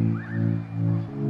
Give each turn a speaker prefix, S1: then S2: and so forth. S1: うん。